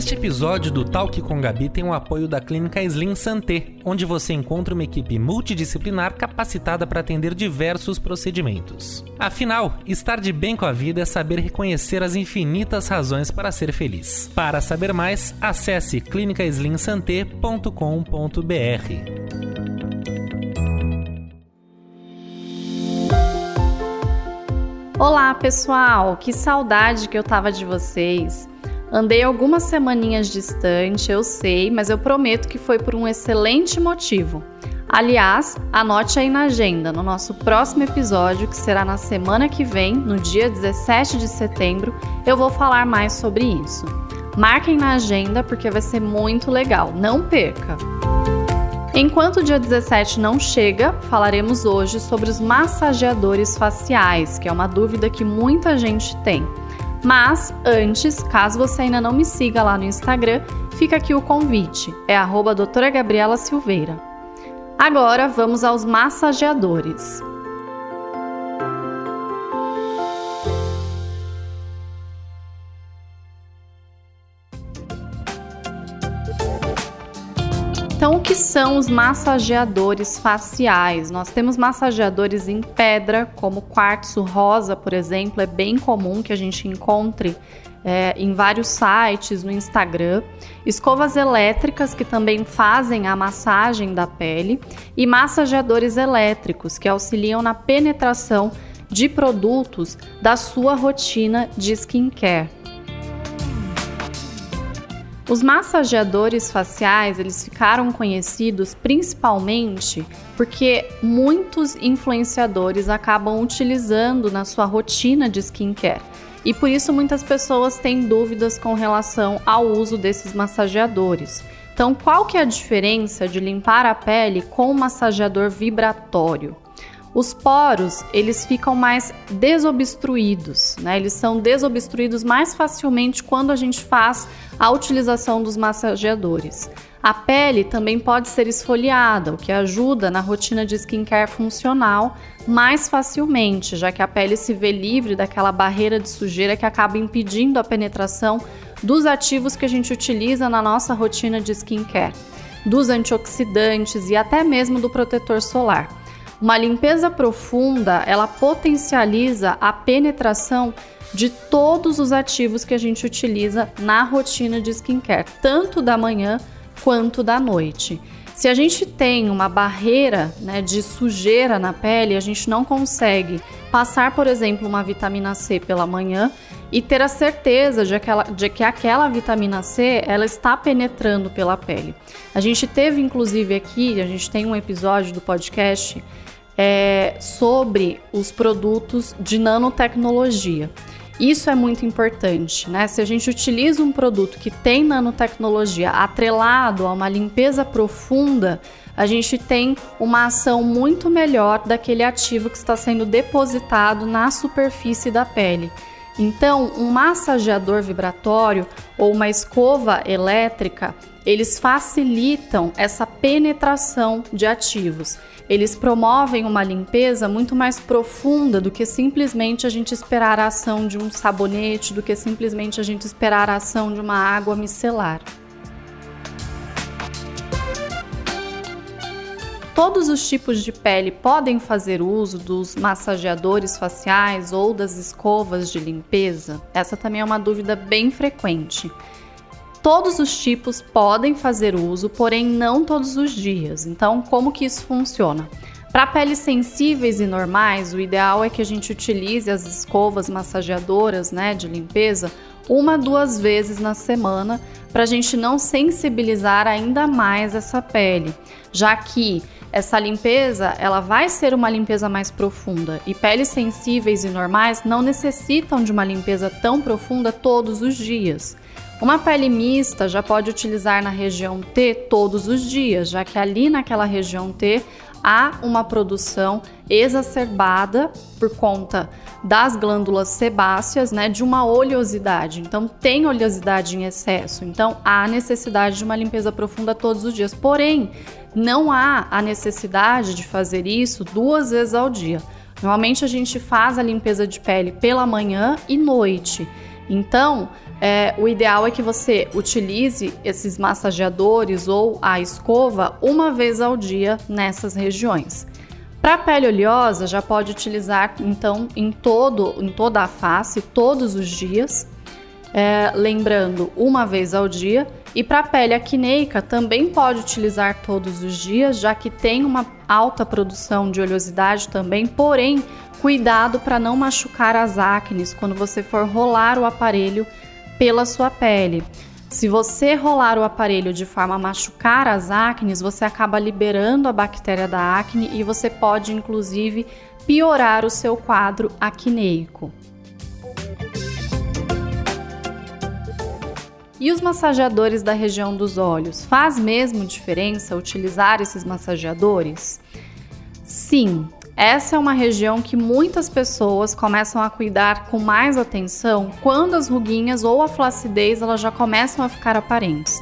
Este episódio do Talk com Gabi tem o apoio da Clínica Slim Santé, onde você encontra uma equipe multidisciplinar capacitada para atender diversos procedimentos. Afinal, estar de bem com a vida é saber reconhecer as infinitas razões para ser feliz. Para saber mais, acesse clinicaslimsanté.com.br. Olá, pessoal! Que saudade que eu tava de vocês. Andei algumas semaninhas distante, eu sei, mas eu prometo que foi por um excelente motivo. Aliás, anote aí na agenda, no nosso próximo episódio, que será na semana que vem, no dia 17 de setembro, eu vou falar mais sobre isso. Marquem na agenda porque vai ser muito legal, não perca! Enquanto o dia 17 não chega, falaremos hoje sobre os massageadores faciais, que é uma dúvida que muita gente tem. Mas antes, caso você ainda não me siga lá no Instagram, fica aqui o convite. É arroba doutora Gabriela Silveira. Agora vamos aos massageadores. São os massageadores faciais? Nós temos massageadores em pedra, como quartzo rosa, por exemplo, é bem comum que a gente encontre é, em vários sites, no Instagram, escovas elétricas que também fazem a massagem da pele e massageadores elétricos que auxiliam na penetração de produtos da sua rotina de skincare. Os massageadores faciais, eles ficaram conhecidos principalmente porque muitos influenciadores acabam utilizando na sua rotina de skincare. E por isso muitas pessoas têm dúvidas com relação ao uso desses massageadores. Então, qual que é a diferença de limpar a pele com um massageador vibratório? Os poros, eles ficam mais desobstruídos, né? Eles são desobstruídos mais facilmente quando a gente faz a utilização dos massageadores. A pele também pode ser esfoliada, o que ajuda na rotina de skincare funcional mais facilmente, já que a pele se vê livre daquela barreira de sujeira que acaba impedindo a penetração dos ativos que a gente utiliza na nossa rotina de skincare, dos antioxidantes e até mesmo do protetor solar. Uma limpeza profunda, ela potencializa a penetração de todos os ativos que a gente utiliza na rotina de skincare, tanto da manhã quanto da noite. Se a gente tem uma barreira né, de sujeira na pele, a gente não consegue passar, por exemplo, uma vitamina C pela manhã e ter a certeza de, aquela, de que aquela vitamina C ela está penetrando pela pele. A gente teve, inclusive, aqui, a gente tem um episódio do podcast é, sobre os produtos de nanotecnologia. Isso é muito importante, né? Se a gente utiliza um produto que tem nanotecnologia atrelado a uma limpeza profunda, a gente tem uma ação muito melhor daquele ativo que está sendo depositado na superfície da pele. Então, um massageador vibratório ou uma escova elétrica, eles facilitam essa penetração de ativos. Eles promovem uma limpeza muito mais profunda do que simplesmente a gente esperar a ação de um sabonete, do que simplesmente a gente esperar a ação de uma água micelar. Todos os tipos de pele podem fazer uso dos massageadores faciais ou das escovas de limpeza? Essa também é uma dúvida bem frequente. Todos os tipos podem fazer uso, porém não todos os dias. Então, como que isso funciona? Para peles sensíveis e normais, o ideal é que a gente utilize as escovas massageadoras, né, de limpeza, uma, duas vezes na semana, para a gente não sensibilizar ainda mais essa pele, já que essa limpeza ela vai ser uma limpeza mais profunda e peles sensíveis e normais não necessitam de uma limpeza tão profunda todos os dias. Uma pele mista já pode utilizar na região T todos os dias, já que ali naquela região T há uma produção exacerbada por conta das glândulas sebáceas, né, de uma oleosidade. Então tem oleosidade em excesso. Então há necessidade de uma limpeza profunda todos os dias. Porém, não há a necessidade de fazer isso duas vezes ao dia. Normalmente a gente faz a limpeza de pele pela manhã e noite. Então, é, o ideal é que você utilize esses massageadores ou a escova uma vez ao dia nessas regiões. Para pele oleosa, já pode utilizar então em todo, em toda a face, todos os dias, é, lembrando uma vez ao dia. E para pele acneica também pode utilizar todos os dias, já que tem uma alta produção de oleosidade também, porém cuidado para não machucar as acnes quando você for rolar o aparelho pela sua pele. Se você rolar o aparelho de forma a machucar as acnes, você acaba liberando a bactéria da acne e você pode inclusive piorar o seu quadro acneico. E os massageadores da região dos olhos? Faz mesmo diferença utilizar esses massageadores? Sim, essa é uma região que muitas pessoas começam a cuidar com mais atenção quando as ruguinhas ou a flacidez elas já começam a ficar aparentes.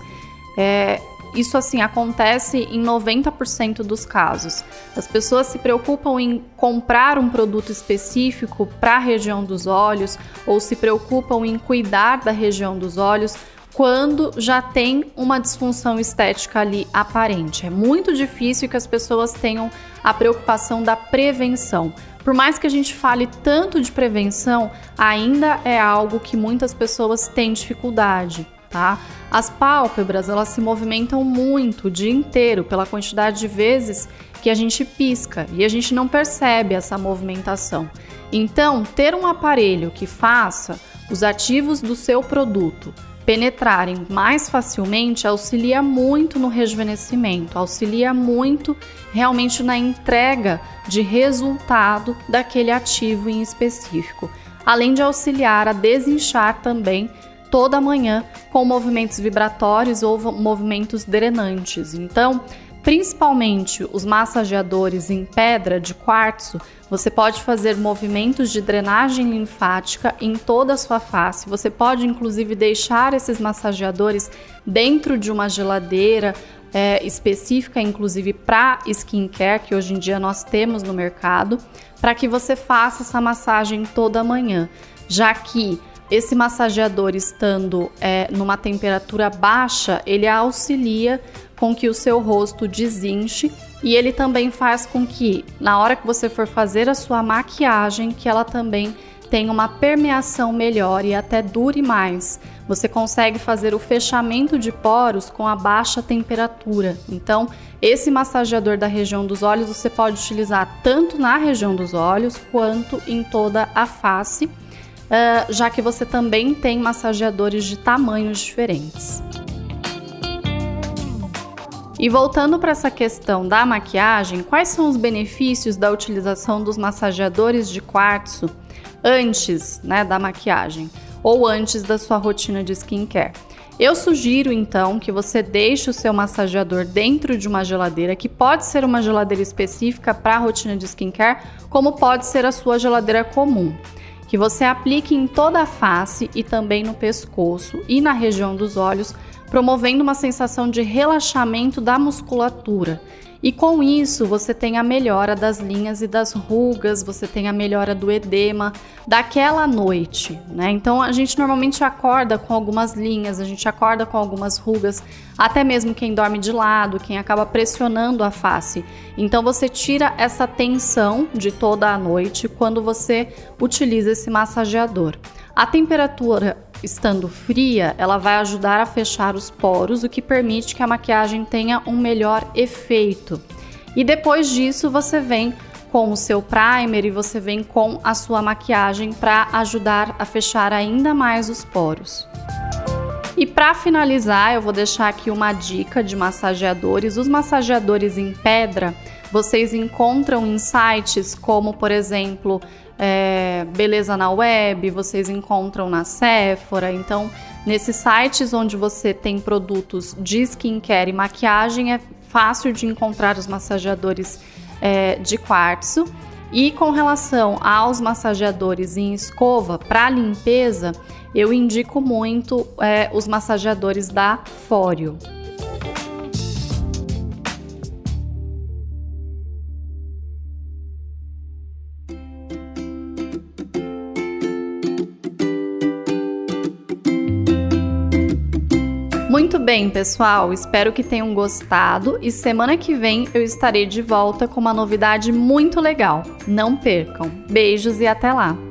É, isso assim acontece em 90% dos casos. As pessoas se preocupam em comprar um produto específico para a região dos olhos ou se preocupam em cuidar da região dos olhos quando já tem uma disfunção estética ali aparente. É muito difícil que as pessoas tenham a preocupação da prevenção. Por mais que a gente fale tanto de prevenção, ainda é algo que muitas pessoas têm dificuldade. Tá? As pálpebras elas se movimentam muito o dia inteiro pela quantidade de vezes que a gente pisca e a gente não percebe essa movimentação. Então, ter um aparelho que faça os ativos do seu produto penetrarem mais facilmente auxilia muito no rejuvenescimento, auxilia muito realmente na entrega de resultado daquele ativo em específico, além de auxiliar a desinchar também toda manhã com movimentos vibratórios ou movimentos drenantes. Então, principalmente os massageadores em pedra de quartzo, você pode fazer movimentos de drenagem linfática em toda a sua face. Você pode inclusive deixar esses massageadores dentro de uma geladeira é, específica, inclusive para skincare, que hoje em dia nós temos no mercado, para que você faça essa massagem toda manhã, já que esse massageador estando é, numa temperatura baixa, ele auxilia com que o seu rosto desinche e ele também faz com que na hora que você for fazer a sua maquiagem, que ela também tenha uma permeação melhor e até dure mais. Você consegue fazer o fechamento de poros com a baixa temperatura. Então, esse massageador da região dos olhos você pode utilizar tanto na região dos olhos quanto em toda a face, uh, já que você também tem massageadores de tamanhos diferentes. E voltando para essa questão da maquiagem, quais são os benefícios da utilização dos massageadores de quartzo antes né, da maquiagem ou antes da sua rotina de skincare? Eu sugiro então que você deixe o seu massageador dentro de uma geladeira, que pode ser uma geladeira específica para a rotina de skincare, como pode ser a sua geladeira comum. Que você aplique em toda a face e também no pescoço e na região dos olhos promovendo uma sensação de relaxamento da musculatura. E com isso você tem a melhora das linhas e das rugas, você tem a melhora do edema daquela noite, né? Então a gente normalmente acorda com algumas linhas, a gente acorda com algumas rugas, até mesmo quem dorme de lado, quem acaba pressionando a face. Então você tira essa tensão de toda a noite quando você utiliza esse massageador. A temperatura estando fria, ela vai ajudar a fechar os poros, o que permite que a maquiagem tenha um melhor efeito. E depois disso, você vem com o seu primer e você vem com a sua maquiagem para ajudar a fechar ainda mais os poros. E para finalizar, eu vou deixar aqui uma dica de massageadores. Os massageadores em pedra vocês encontram em sites como, por exemplo, é, Beleza na Web, vocês encontram na Sephora. Então, nesses sites onde você tem produtos de skincare e maquiagem, é fácil de encontrar os massageadores é, de quartzo. E com relação aos massageadores em escova para limpeza, eu indico muito é, os massageadores da Fório. Muito bem, pessoal, espero que tenham gostado e semana que vem eu estarei de volta com uma novidade muito legal. Não percam. Beijos e até lá!